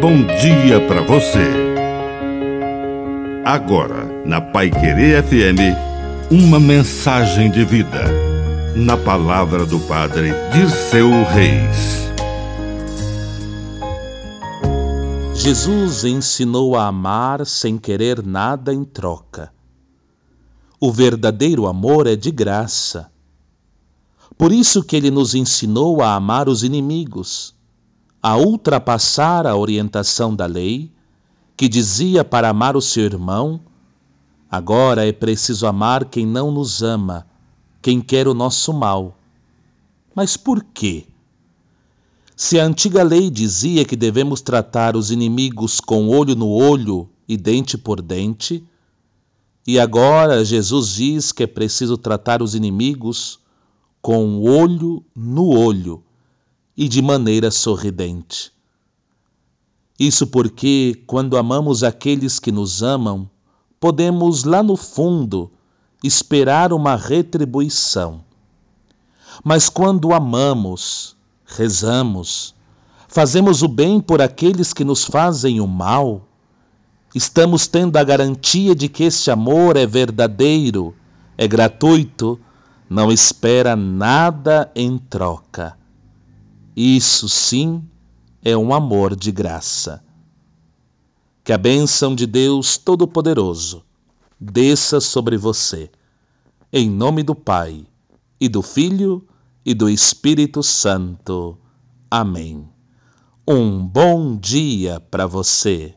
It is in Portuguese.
bom dia para você. Agora, na Pai Querer FM, uma mensagem de vida. Na palavra do Padre Dirceu Reis. Jesus ensinou a amar sem querer nada em troca. O verdadeiro amor é de graça. Por isso que ele nos ensinou a amar os inimigos a ultrapassar a orientação da lei, que dizia para amar o seu irmão, agora é preciso amar quem não nos ama, quem quer o nosso mal. Mas por quê? Se a antiga lei dizia que devemos tratar os inimigos com olho no olho e dente por dente, e agora Jesus diz que é preciso tratar os inimigos com olho no olho e de maneira sorridente. Isso porque, quando amamos aqueles que nos amam, podemos lá no fundo esperar uma retribuição. Mas quando amamos, rezamos, fazemos o bem por aqueles que nos fazem o mal, estamos tendo a garantia de que este amor é verdadeiro, é gratuito, não espera nada em troca. Isso sim é um amor de graça. Que a bênção de Deus Todo-Poderoso desça sobre você. Em nome do Pai, e do Filho, e do Espírito Santo. Amém. Um bom dia para você.